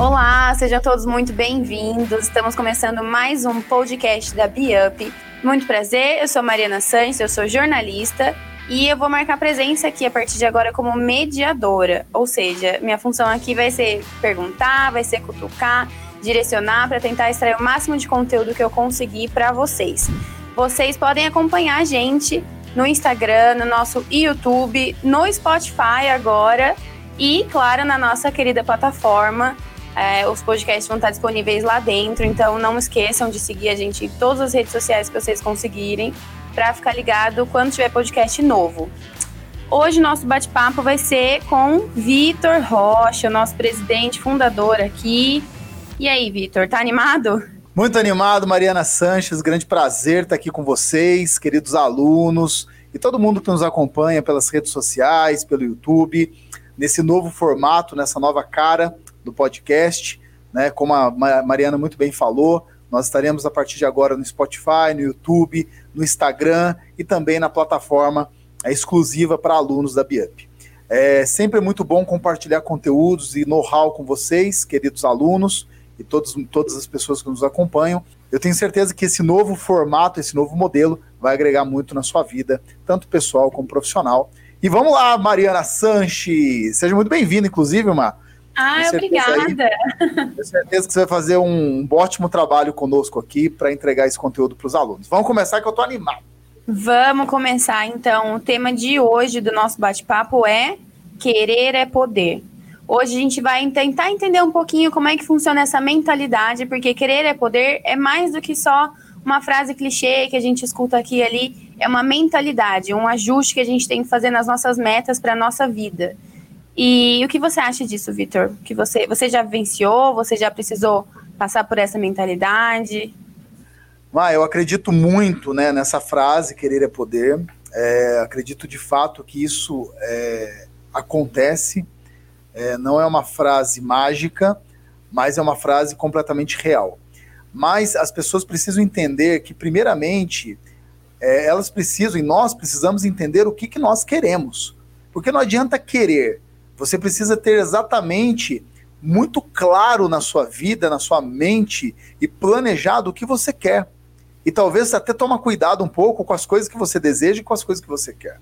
Olá, sejam todos muito bem-vindos. Estamos começando mais um podcast da BeUp. Muito prazer, eu sou Mariana Santos, eu sou jornalista e eu vou marcar presença aqui a partir de agora como mediadora. Ou seja, minha função aqui vai ser perguntar, vai ser cutucar, direcionar para tentar extrair o máximo de conteúdo que eu conseguir para vocês. Vocês podem acompanhar a gente no Instagram, no nosso YouTube, no Spotify agora e, claro, na nossa querida plataforma é, os podcasts vão estar disponíveis lá dentro, então não esqueçam de seguir a gente em todas as redes sociais que vocês conseguirem para ficar ligado quando tiver podcast novo. Hoje nosso bate-papo vai ser com Vitor Rocha, nosso presidente fundador aqui. E aí, Vitor, tá animado? Muito animado, Mariana Sanches. Grande prazer estar aqui com vocês, queridos alunos e todo mundo que nos acompanha pelas redes sociais, pelo YouTube, nesse novo formato, nessa nova cara do podcast, né? Como a Mariana muito bem falou, nós estaremos a partir de agora no Spotify, no YouTube, no Instagram e também na plataforma é, exclusiva para alunos da BIUP. É sempre muito bom compartilhar conteúdos e know-how com vocês, queridos alunos e todos, todas as pessoas que nos acompanham. Eu tenho certeza que esse novo formato, esse novo modelo, vai agregar muito na sua vida, tanto pessoal como profissional. E vamos lá, Mariana Sanches. Seja muito bem-vinda, inclusive, Mar. Ah, obrigada. tenho certeza que você vai fazer um, um ótimo trabalho conosco aqui para entregar esse conteúdo para os alunos. Vamos começar que eu estou animado. Vamos começar então. O tema de hoje do nosso bate-papo é querer é poder. Hoje a gente vai tentar entender um pouquinho como é que funciona essa mentalidade, porque querer é poder é mais do que só uma frase clichê que a gente escuta aqui e ali, é uma mentalidade, um ajuste que a gente tem que fazer nas nossas metas para a nossa vida. E o que você acha disso, Vitor? Que você, você já vivenciou, você já precisou passar por essa mentalidade? Ah, eu acredito muito né, nessa frase, querer é poder. É, acredito de fato que isso é, acontece. É, não é uma frase mágica, mas é uma frase completamente real. Mas as pessoas precisam entender que, primeiramente, é, elas precisam, e nós precisamos entender o que, que nós queremos. Porque não adianta querer você precisa ter exatamente muito claro na sua vida, na sua mente e planejado o que você quer. E talvez até tomar cuidado um pouco com as coisas que você deseja e com as coisas que você quer.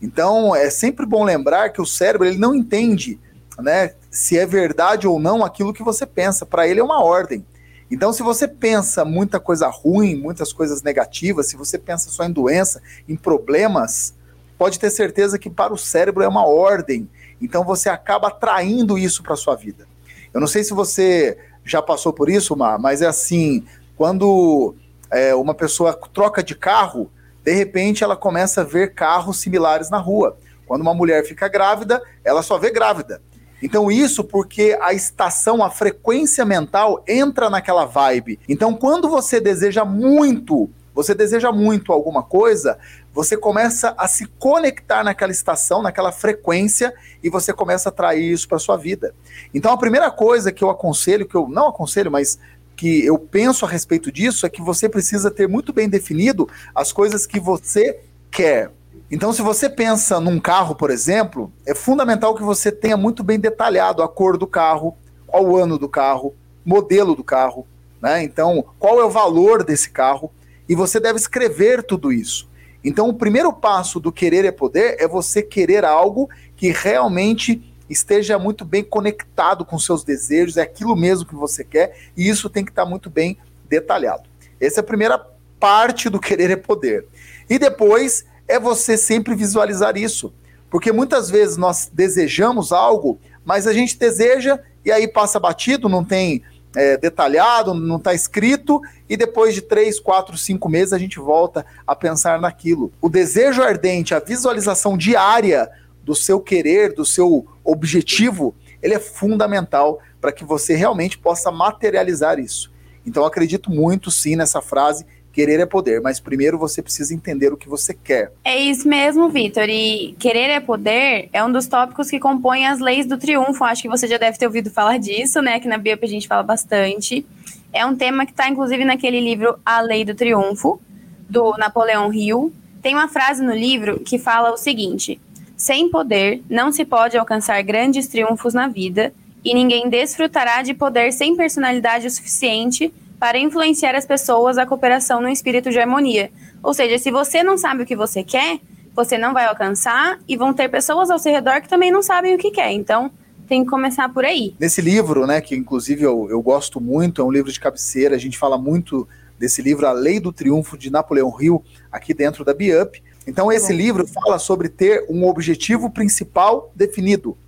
Então, é sempre bom lembrar que o cérebro ele não entende né, se é verdade ou não aquilo que você pensa. Para ele é uma ordem. Então, se você pensa muita coisa ruim, muitas coisas negativas, se você pensa só em doença, em problemas, pode ter certeza que para o cérebro é uma ordem então você acaba atraindo isso para sua vida. Eu não sei se você já passou por isso, Mar, mas é assim, quando é, uma pessoa troca de carro, de repente ela começa a ver carros similares na rua. Quando uma mulher fica grávida, ela só vê grávida. Então, isso porque a estação, a frequência mental entra naquela vibe. Então, quando você deseja muito você deseja muito alguma coisa, você começa a se conectar naquela estação, naquela frequência, e você começa a atrair isso para sua vida. Então a primeira coisa que eu aconselho, que eu não aconselho, mas que eu penso a respeito disso, é que você precisa ter muito bem definido as coisas que você quer. Então, se você pensa num carro, por exemplo, é fundamental que você tenha muito bem detalhado a cor do carro, qual o ano do carro, modelo do carro, né? Então, qual é o valor desse carro e você deve escrever tudo isso. Então, o primeiro passo do querer é poder é você querer algo que realmente esteja muito bem conectado com seus desejos, é aquilo mesmo que você quer, e isso tem que estar muito bem detalhado. Essa é a primeira parte do querer é poder. E depois é você sempre visualizar isso. Porque muitas vezes nós desejamos algo, mas a gente deseja e aí passa batido, não tem é, detalhado, não está escrito, e depois de três, quatro, cinco meses a gente volta a pensar naquilo. O desejo ardente, a visualização diária do seu querer, do seu objetivo, ele é fundamental para que você realmente possa materializar isso. Então acredito muito sim nessa frase Querer é poder, mas primeiro você precisa entender o que você quer. É isso mesmo, Vitor. E querer é poder é um dos tópicos que compõem as leis do triunfo. Acho que você já deve ter ouvido falar disso, né? Que na Biop a gente fala bastante. É um tema que está, inclusive, naquele livro A Lei do Triunfo, do Napoleão Hill. Tem uma frase no livro que fala o seguinte: sem poder não se pode alcançar grandes triunfos na vida, e ninguém desfrutará de poder sem personalidade o suficiente para influenciar as pessoas à cooperação no espírito de harmonia. Ou seja, se você não sabe o que você quer, você não vai alcançar e vão ter pessoas ao seu redor que também não sabem o que quer. Então, tem que começar por aí. Nesse livro, né, que inclusive eu, eu gosto muito, é um livro de cabeceira, a gente fala muito desse livro, A Lei do Triunfo de Napoleão Hill, aqui dentro da BIUP. Então, esse Bom. livro fala sobre ter um objetivo principal definido.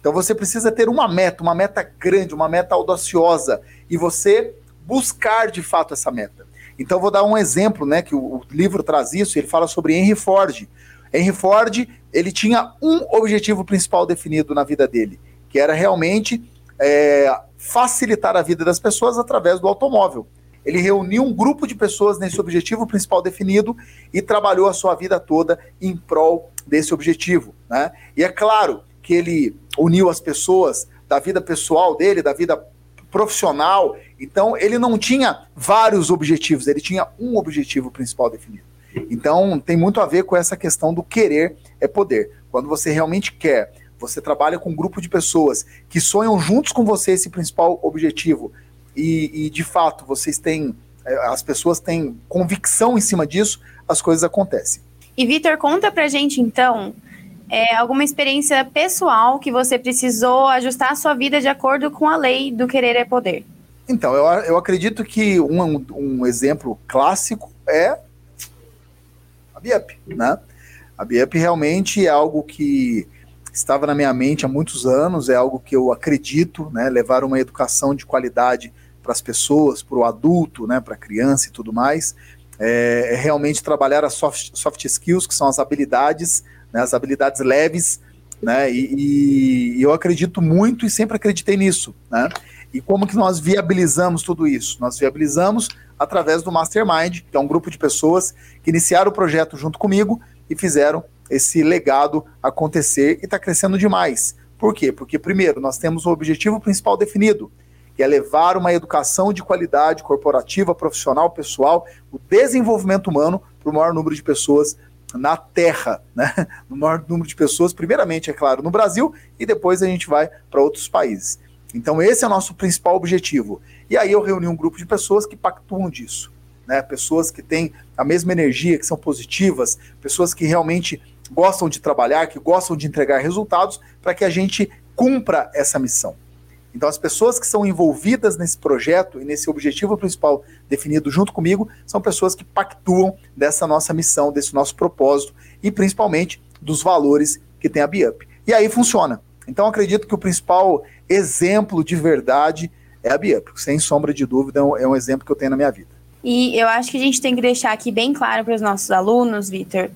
Então, você precisa ter uma meta, uma meta grande, uma meta audaciosa, e você buscar de fato essa meta. Então, vou dar um exemplo, né, que o, o livro traz isso, ele fala sobre Henry Ford. Henry Ford, ele tinha um objetivo principal definido na vida dele, que era realmente é, facilitar a vida das pessoas através do automóvel. Ele reuniu um grupo de pessoas nesse objetivo principal definido e trabalhou a sua vida toda em prol desse objetivo. Né? E é claro que ele uniu as pessoas da vida pessoal dele, da vida profissional. Então, ele não tinha vários objetivos, ele tinha um objetivo principal definido. Então, tem muito a ver com essa questão do querer é poder. Quando você realmente quer você trabalha com um grupo de pessoas que sonham juntos com você esse principal objetivo e, e de fato vocês têm, é, as pessoas têm convicção em cima disso, as coisas acontecem. E Vitor, conta pra gente então é, alguma experiência pessoal que você precisou ajustar a sua vida de acordo com a lei do querer é poder. Então, eu, eu acredito que um, um exemplo clássico é a BIEP, né? A BIEP realmente é algo que estava na minha mente há muitos anos, é algo que eu acredito, né, levar uma educação de qualidade para as pessoas, para o adulto, né, para a criança e tudo mais, é, é, realmente trabalhar as soft, soft skills, que são as habilidades, né, as habilidades leves, né, e, e, eu acredito muito e sempre acreditei nisso, né, e como que nós viabilizamos tudo isso? Nós viabilizamos através do Mastermind, que é um grupo de pessoas que iniciaram o projeto junto comigo e fizeram esse legado acontecer e está crescendo demais. Por quê? Porque, primeiro, nós temos o objetivo principal definido, que é levar uma educação de qualidade corporativa, profissional, pessoal, o desenvolvimento humano para o maior número de pessoas na Terra, né? No maior número de pessoas, primeiramente, é claro, no Brasil, e depois a gente vai para outros países. Então, esse é o nosso principal objetivo. E aí eu reuni um grupo de pessoas que pactuam disso. Né? Pessoas que têm a mesma energia, que são positivas, pessoas que realmente gostam de trabalhar, que gostam de entregar resultados, para que a gente cumpra essa missão. Então, as pessoas que são envolvidas nesse projeto e nesse objetivo principal definido junto comigo são pessoas que pactuam dessa nossa missão, desse nosso propósito e principalmente dos valores que tem a BIUP. E aí funciona. Então, acredito que o principal exemplo de verdade é a BIUP. Sem sombra de dúvida, é um exemplo que eu tenho na minha vida. E eu acho que a gente tem que deixar aqui bem claro para os nossos alunos, Vitor,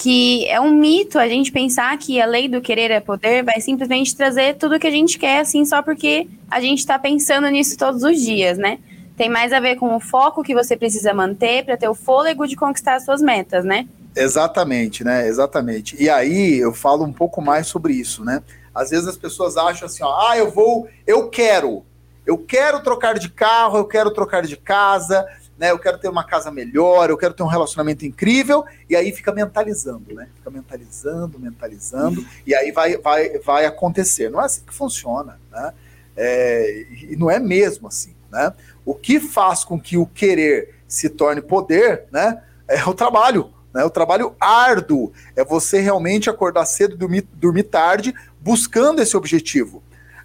que é um mito a gente pensar que a lei do querer é poder vai simplesmente trazer tudo que a gente quer, assim, só porque a gente está pensando nisso todos os dias, né? Tem mais a ver com o foco que você precisa manter para ter o fôlego de conquistar as suas metas, né? Exatamente, né? Exatamente. E aí eu falo um pouco mais sobre isso, né? Às vezes as pessoas acham assim, ó, ah, eu vou, eu quero, eu quero trocar de carro, eu quero trocar de casa, né? Eu quero ter uma casa melhor, eu quero ter um relacionamento incrível, e aí fica mentalizando, né? Fica mentalizando, mentalizando, e aí vai, vai, vai acontecer. Não é assim que funciona, né? É, e não é mesmo assim, né? O que faz com que o querer se torne poder, né? É o trabalho, né? O trabalho árduo é você realmente acordar cedo dormir, dormir tarde buscando esse objetivo.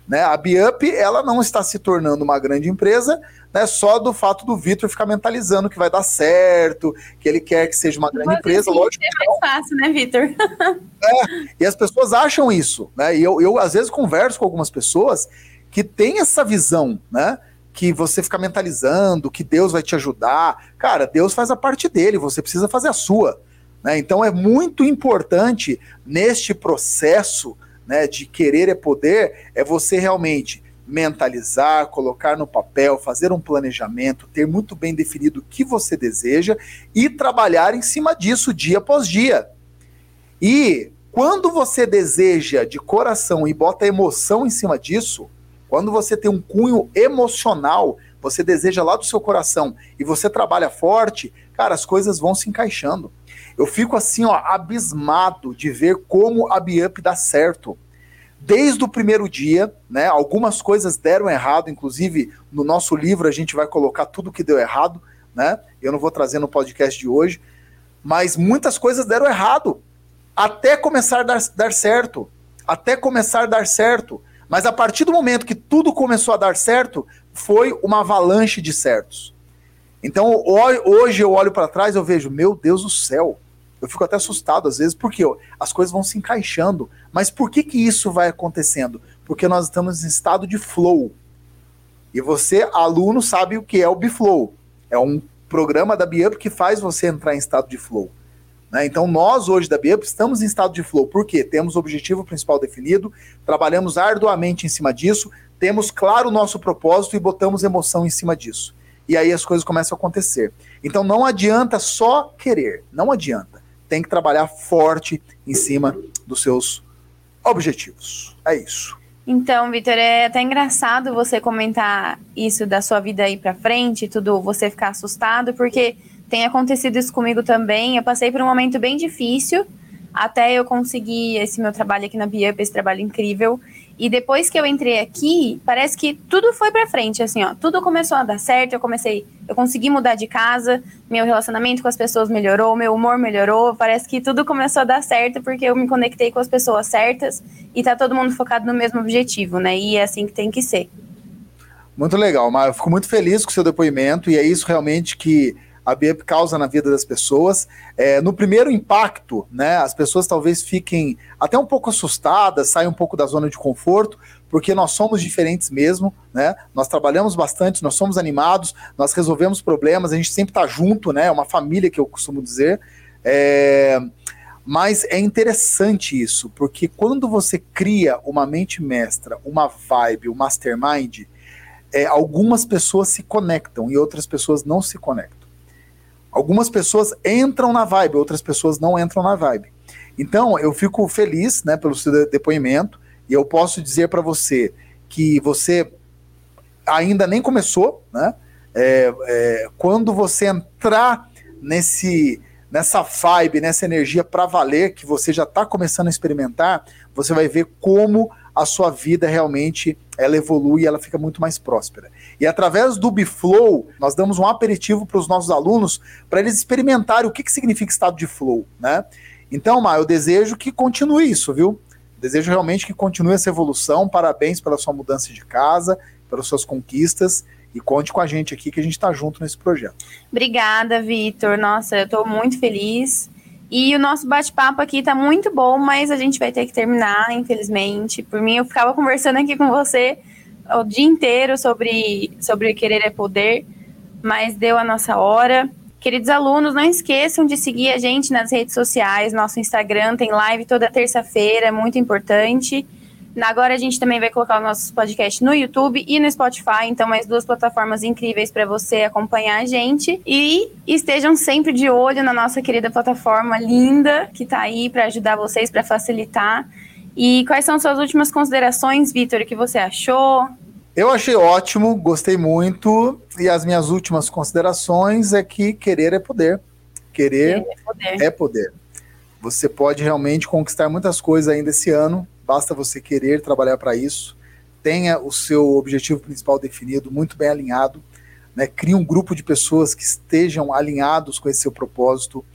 Né? A Biup ela não está se tornando uma grande empresa né, só do fato do Vitor ficar mentalizando que vai dar certo, que ele quer que seja uma grande Mas empresa. Assim, lógico é mais fácil, né, Vitor? é, e as pessoas acham isso. Né? E eu, eu, às vezes, converso com algumas pessoas que têm essa visão, né? Que você fica mentalizando, que Deus vai te ajudar. Cara, Deus faz a parte dele, você precisa fazer a sua. Né? Então é muito importante neste processo né, de querer é poder, é você realmente mentalizar, colocar no papel, fazer um planejamento, ter muito bem definido o que você deseja e trabalhar em cima disso dia após dia. E quando você deseja de coração e bota emoção em cima disso, quando você tem um cunho emocional, você deseja lá do seu coração e você trabalha forte, cara, as coisas vão se encaixando. Eu fico assim, ó, abismado de ver como a Biup dá certo. Desde o primeiro dia, né? Algumas coisas deram errado, inclusive no nosso livro a gente vai colocar tudo que deu errado, né? Eu não vou trazer no podcast de hoje, mas muitas coisas deram errado até começar a dar, dar certo, até começar a dar certo. Mas a partir do momento que tudo começou a dar certo, foi uma avalanche de certos. Então hoje eu olho para trás eu vejo, meu Deus do céu, eu fico até assustado às vezes, porque as coisas vão se encaixando. Mas por que, que isso vai acontecendo? Porque nós estamos em estado de flow. E você, aluno, sabe o que é o Biflow. É um programa da Biup que faz você entrar em estado de flow. Né? Então, nós hoje da Biup estamos em estado de flow. Por quê? Temos o objetivo principal definido, trabalhamos arduamente em cima disso, temos claro o nosso propósito e botamos emoção em cima disso. E aí as coisas começam a acontecer. Então, não adianta só querer, não adianta tem que trabalhar forte em cima dos seus objetivos. É isso. Então, Vitor, é até engraçado você comentar isso da sua vida aí para frente, tudo você ficar assustado, porque tem acontecido isso comigo também. Eu passei por um momento bem difícil até eu conseguir esse meu trabalho aqui na Biup, esse trabalho incrível. E depois que eu entrei aqui, parece que tudo foi para frente, assim, ó. Tudo começou a dar certo, eu comecei, eu consegui mudar de casa, meu relacionamento com as pessoas melhorou, meu humor melhorou, parece que tudo começou a dar certo porque eu me conectei com as pessoas certas e tá todo mundo focado no mesmo objetivo, né? E é assim que tem que ser. Muito legal. Eu fico muito feliz com o seu depoimento e é isso realmente que a BEP causa na vida das pessoas. É, no primeiro impacto, né, as pessoas talvez fiquem até um pouco assustadas, saiam um pouco da zona de conforto, porque nós somos diferentes mesmo, né? Nós trabalhamos bastante, nós somos animados, nós resolvemos problemas, a gente sempre está junto, né? É uma família que eu costumo dizer. É... Mas é interessante isso, porque quando você cria uma mente mestra, uma vibe, um mastermind, é, algumas pessoas se conectam e outras pessoas não se conectam. Algumas pessoas entram na vibe, outras pessoas não entram na vibe. Então, eu fico feliz né, pelo seu depoimento e eu posso dizer para você que você ainda nem começou, né? É, é, quando você entrar nesse nessa vibe, nessa energia para valer que você já está começando a experimentar, você vai ver como a sua vida realmente ela evolui e ela fica muito mais próspera. E através do Biflow, nós damos um aperitivo para os nossos alunos para eles experimentarem o que, que significa estado de flow, né? Então, Mar, eu desejo que continue isso, viu? Desejo realmente que continue essa evolução. Parabéns pela sua mudança de casa, pelas suas conquistas. E conte com a gente aqui que a gente está junto nesse projeto. Obrigada, Vitor. Nossa, eu estou muito feliz. E o nosso bate-papo aqui está muito bom, mas a gente vai ter que terminar, infelizmente. Por mim, eu ficava conversando aqui com você o dia inteiro sobre, sobre querer é poder, mas deu a nossa hora. Queridos alunos, não esqueçam de seguir a gente nas redes sociais. Nosso Instagram tem live toda terça-feira, muito importante. Agora a gente também vai colocar o nosso podcast no YouTube e no Spotify, então mais duas plataformas incríveis para você acompanhar a gente. E estejam sempre de olho na nossa querida plataforma linda que está aí para ajudar vocês, para facilitar. E quais são suas últimas considerações, Vitor? O que você achou? Eu achei ótimo, gostei muito. E as minhas últimas considerações é que querer é poder. Querer, querer é, poder. é poder. Você pode realmente conquistar muitas coisas ainda esse ano, basta você querer trabalhar para isso. Tenha o seu objetivo principal definido, muito bem alinhado. Né? Crie um grupo de pessoas que estejam alinhados com esse seu propósito.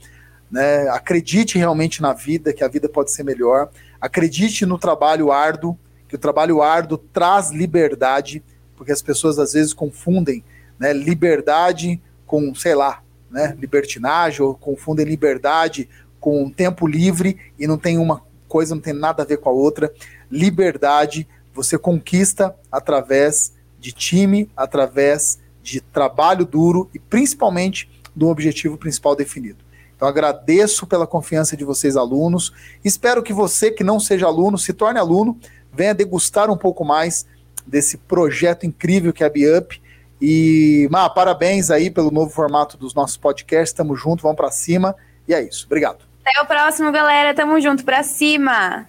Né? Acredite realmente na vida, que a vida pode ser melhor. Acredite no trabalho árduo, que o trabalho árduo traz liberdade, porque as pessoas às vezes confundem né, liberdade com, sei lá, né, libertinagem, ou confundem liberdade com tempo livre e não tem uma coisa, não tem nada a ver com a outra. Liberdade você conquista através de time, através de trabalho duro e principalmente do objetivo principal definido. Então agradeço pela confiança de vocês, alunos. Espero que você que não seja aluno se torne aluno, venha degustar um pouco mais desse projeto incrível que é a BeUp. E, Má, parabéns aí pelo novo formato dos nossos podcasts. Tamo junto, vamos para cima. E é isso. Obrigado. Até o próximo, galera. Tamo junto para cima.